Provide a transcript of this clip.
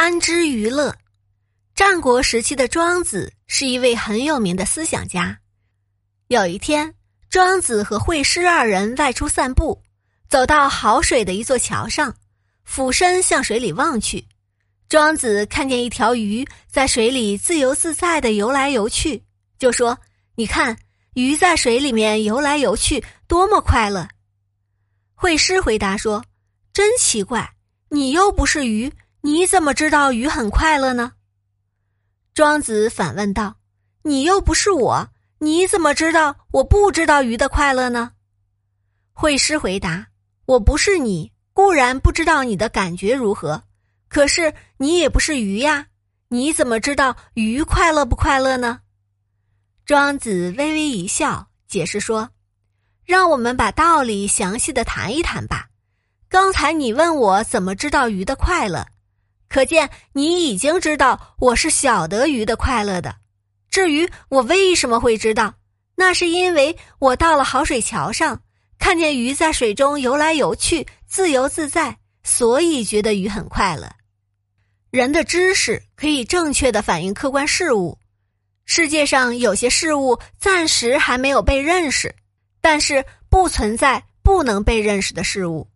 安之娱乐。战国时期的庄子是一位很有名的思想家。有一天，庄子和惠施二人外出散步，走到好水的一座桥上，俯身向水里望去。庄子看见一条鱼在水里自由自在的游来游去，就说：“你看，鱼在水里面游来游去，多么快乐！”惠施回答说：“真奇怪，你又不是鱼。”你怎么知道鱼很快乐呢？庄子反问道：“你又不是我，你怎么知道我不知道鱼的快乐呢？”惠施回答：“我不是你，固然不知道你的感觉如何，可是你也不是鱼呀，你怎么知道鱼快乐不快乐呢？”庄子微微一笑，解释说：“让我们把道理详细的谈一谈吧。刚才你问我怎么知道鱼的快乐。”可见你已经知道我是晓得鱼的快乐的。至于我为什么会知道，那是因为我到了好水桥上，看见鱼在水中游来游去，自由自在，所以觉得鱼很快乐。人的知识可以正确的反映客观事物。世界上有些事物暂时还没有被认识，但是不存在不能被认识的事物。